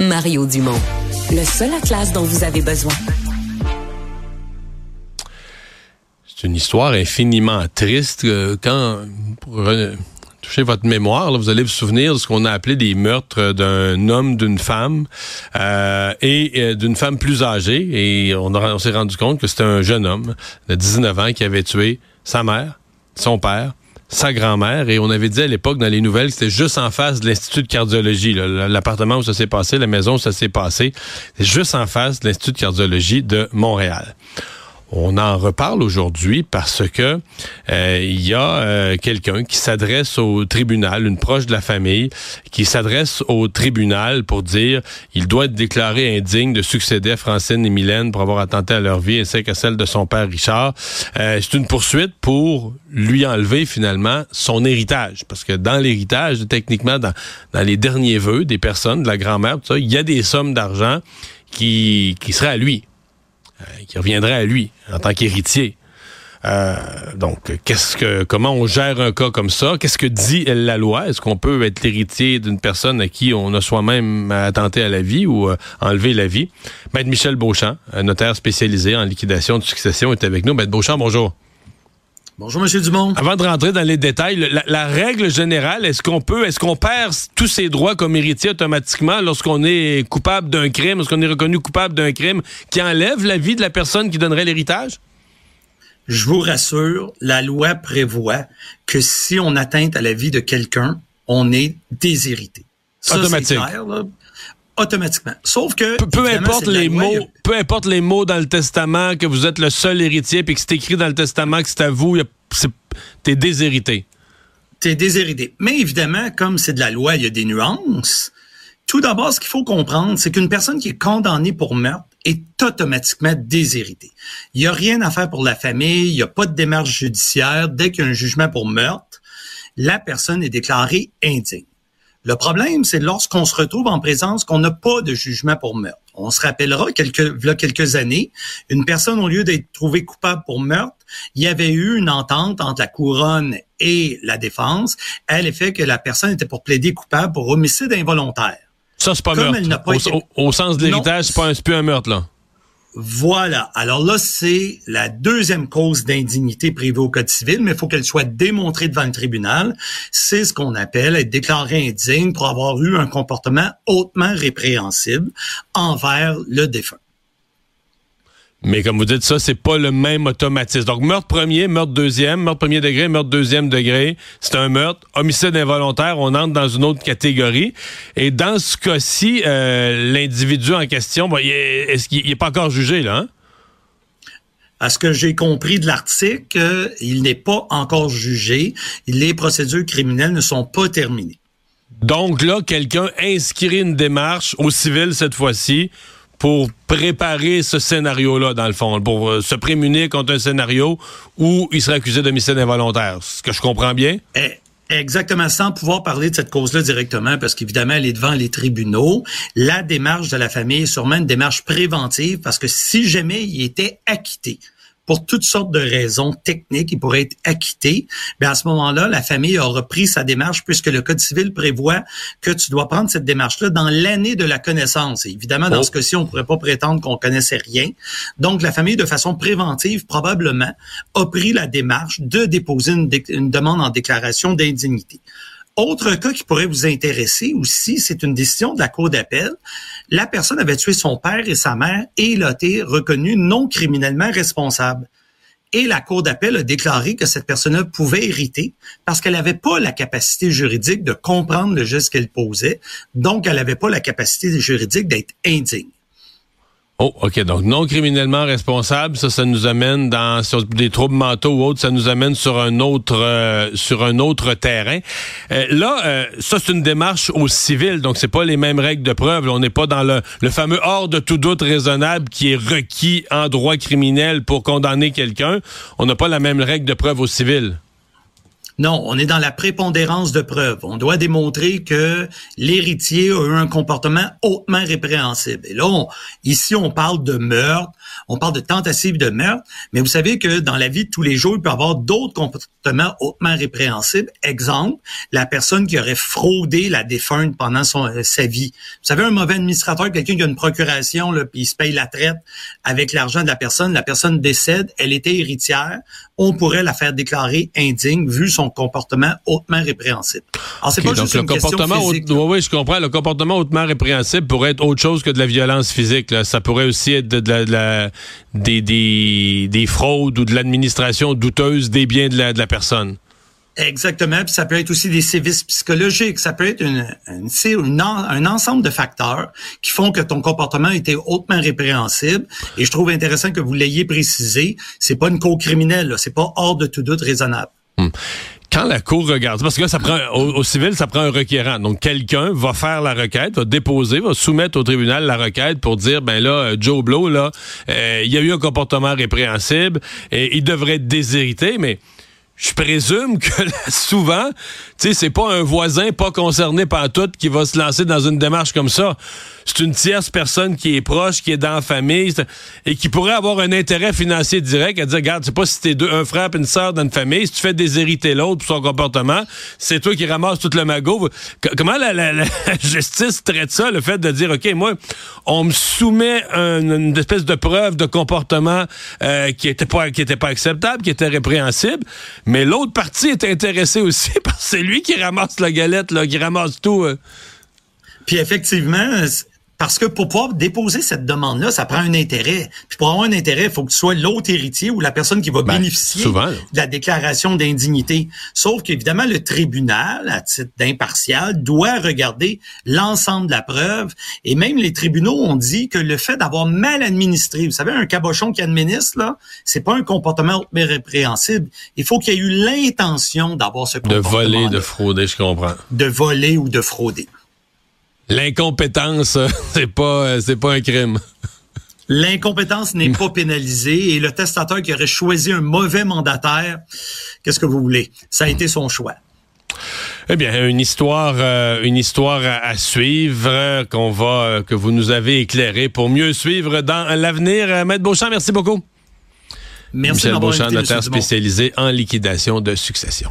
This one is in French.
Mario Dumont, le seul atlas dont vous avez besoin. C'est une histoire infiniment triste. euh, Quand, pour toucher votre mémoire, là, vous allez vous souvenir de ce qu'on a appelé des meurtres d'un homme, d'une femme euh, et euh, d'une femme plus âgée. Et on, on s'est rendu compte que c'était un jeune homme de 19 ans qui avait tué sa mère, son père, sa grand-mère. Et on avait dit à l'époque dans les nouvelles que c'était juste en face de l'Institut de cardiologie. L'appartement où ça s'est passé, la maison où ça s'est passé, juste en face de l'Institut de cardiologie de Montréal. On en reparle aujourd'hui parce que euh, il y a euh, quelqu'un qui s'adresse au tribunal, une proche de la famille, qui s'adresse au tribunal pour dire il doit être déclaré indigne de succéder à Francine et Mylène pour avoir attenté à leur vie ainsi qu'à celle de son père Richard. Euh, C'est une poursuite pour lui enlever finalement son héritage parce que dans l'héritage, techniquement dans, les derniers vœux des personnes, de la grand-mère, il y a des sommes d'argent qui, qui seraient à lui qui reviendrait à lui en tant qu'héritier. Euh, donc, qu'est-ce que, comment on gère un cas comme ça? Qu'est-ce que dit la loi? Est-ce qu'on peut être l'héritier d'une personne à qui on a soi-même attenté à la vie ou euh, enlevé la vie? Maître Michel Beauchamp, un notaire spécialisé en liquidation de succession, est avec nous. Maître Beauchamp, bonjour. Bonjour, Monsieur Dumont. Avant de rentrer dans les détails, la, la règle générale, est-ce qu'on peut, est-ce qu'on perd tous ses droits comme héritier automatiquement lorsqu'on est coupable d'un crime, lorsqu'on est reconnu coupable d'un crime qui enlève la vie de la personne qui donnerait l'héritage? Je vous rassure, la loi prévoit que si on atteint à la vie de quelqu'un, on est déshérité. Ça, Automatique. clair. Automatiquement. Sauf que. peu, peu importe les loi, a- mots, peu importe les mots dans le testament que vous êtes le seul héritier puis que c'est écrit dans le testament que c'est à vous, t'es déshérité. T'es déshérité. Mais évidemment, comme c'est de la loi, il y a des nuances. Tout d'abord, ce qu'il faut comprendre, c'est qu'une personne qui est condamnée pour meurtre est automatiquement déshéritée. Il n'y a rien à faire pour la famille, il n'y a pas de démarche judiciaire. Dès qu'il y a un jugement pour meurtre, la personne est déclarée indigne. Le problème, c'est lorsqu'on se retrouve en présence qu'on n'a pas de jugement pour meurtre. On se rappellera quelques, v'là quelques années, une personne, au lieu d'être trouvée coupable pour meurtre, il y avait eu une entente entre la couronne et la défense à l'effet que la personne était pour plaider coupable pour homicide involontaire. Ça, c'est pas Comme meurtre. elle n'a pas au, été- au- au sens de l'héritage, c'est plus un meurtre, là. Voilà. Alors là, c'est la deuxième cause d'indignité prévue au Code civil, mais il faut qu'elle soit démontrée devant le tribunal. C'est ce qu'on appelle être déclaré indigne pour avoir eu un comportement hautement répréhensible envers le défunt. Mais comme vous dites, ça, c'est pas le même automatisme. Donc, meurtre premier, meurtre deuxième, meurtre premier degré, meurtre deuxième degré, c'est un meurtre. Homicide involontaire, on entre dans une autre catégorie. Et dans ce cas-ci, euh, l'individu en question, bon, est-ce qu'il n'est pas encore jugé, là? hein? À ce que j'ai compris de l'article, euh, il n'est pas encore jugé. Les procédures criminelles ne sont pas terminées. Donc là, quelqu'un inscrit une démarche au civil cette fois-ci pour préparer ce scénario-là, dans le fond, pour euh, se prémunir contre un scénario où il serait accusé d'homicide involontaire. Ce que je comprends bien? Eh, Exactement, sans pouvoir parler de cette cause-là directement, parce qu'évidemment, elle est devant les tribunaux. La démarche de la famille est sûrement une démarche préventive, parce que si jamais il était acquitté, pour toutes sortes de raisons techniques, il pourrait être acquitté, bien à ce moment-là, la famille a repris sa démarche, puisque le Code civil prévoit que tu dois prendre cette démarche-là dans l'année de la connaissance. Et évidemment, dans Oh. ce cas-ci, on ne pourrait pas prétendre qu'on connaissait rien. Donc, la famille, de façon préventive, probablement, a pris la démarche de déposer une, dé- une demande en déclaration d'indignité. Autre cas qui pourrait vous intéresser aussi, c'est une décision de la Cour d'appel. La personne avait tué son père et sa mère et il a été reconnu non criminellement responsable. Et la Cour d'appel a déclaré que cette personne-là pouvait hériter parce qu'elle n'avait pas la capacité juridique de comprendre le geste qu'elle posait. Donc, elle n'avait pas la capacité juridique d'être indigne. Oh, OK. Donc, non criminellement responsable, ça, ça nous amène dans sur des troubles mentaux ou autres, ça nous amène sur un autre euh, sur un autre terrain. Euh, là, euh, ça, c'est une démarche au civil, donc c'est pas les mêmes règles de preuve. On n'est pas dans le, le fameux hors de tout doute raisonnable qui est requis en droit criminel pour condamner quelqu'un. On n'a pas la même règle de preuve au civil. Non, on est dans la prépondérance de preuves. On doit démontrer que l'héritier a eu un comportement hautement répréhensible. Et là, ici, on parle de meurtre, on parle de tentative de meurtre, mais vous savez que dans la vie de tous les jours, il peut y avoir d'autres comportements hautement répréhensibles. Exemple, la personne qui aurait fraudé la défunte pendant son, euh, sa vie. Vous savez, un mauvais administrateur, quelqu'un qui a une procuration, là, puis il se paye la traite avec l'argent de la personne, la personne décède, elle était héritière, on pourrait la faire déclarer indigne vu son comportement hautement répréhensible. Alors, c'est pas juste le une comportement physique, oui, je comprends. Le comportement hautement répréhensible pourrait être autre chose que de la violence physique. Là. Ça pourrait aussi être de, la, des, des, des, fraudes ou de l'administration douteuse des biens de la, de la personne. Exactement. Puis ça peut être aussi des sévices psychologiques. Ça peut être une, une, un ensemble de facteurs qui font que ton comportement était hautement répréhensible. Et je trouve intéressant que vous l'ayez précisé. C'est pas une cour criminelle. C'est pas hors de tout doute raisonnable. Hmm. Quand la cour regarde, parce que là, ça prend au, civil, ça prend un requérant. Donc quelqu'un va faire la requête, va déposer, va soumettre au tribunal la requête pour dire ben là, euh, Joe Blow là, euh, il y a eu un comportement répréhensible et il devrait être déshérité, mais je présume que souvent, tu sais, c'est pas un voisin pas concerné par tout qui va se lancer dans une démarche comme ça. C'est une tierce personne qui est proche, qui est dans la famille et qui pourrait avoir un intérêt financier direct à dire, regarde, c'est pas si t'es deux, un frère et une sœur dans une famille, si tu fais déshériter l'autre pour son comportement, c'est toi qui ramasses tout le magot. Comment la, justice traite ça, le fait de dire, OK, moi, on me soumet une espèce de preuve de comportement euh, qui était pas qui était pas acceptable, qui était répréhensible, mais l'autre partie est intéressée aussi parce que c'est lui qui ramasse la galette, là, qui ramasse tout. Euh. Puis effectivement, parce que pour pouvoir déposer cette demande-là, ça prend un intérêt. Puis pour avoir un intérêt, il faut que tu sois l'autre héritier ou la personne qui va ben, bénéficier de la déclaration d'indignité. Sauf qu'évidemment, le tribunal, à titre d'impartial, doit regarder l'ensemble de la preuve. Et même les tribunaux ont dit que le fait d'avoir mal administré, vous savez, un cabochon qui administre, là, c'est pas un comportement répréhensible. Il faut qu'il y ait eu l'intention d'avoir ce comportement. De voler, de frauder, je comprends. De voler ou de frauder. L'incompétence, c'est pas, euh, c'est pas un crime. L'incompétence n'est pas pénalisée et le testateur qui aurait choisi un mauvais mandataire, qu'est-ce que vous voulez? Ça a été son choix. Eh bien, une histoire, euh, une histoire à, suivre euh, qu'on va, que vous nous avez éclairé pour mieux suivre dans l'avenir. Maître Beauchamp, merci beaucoup. Merci Michel Beauchamp, notaire spécialisé en liquidation de succession.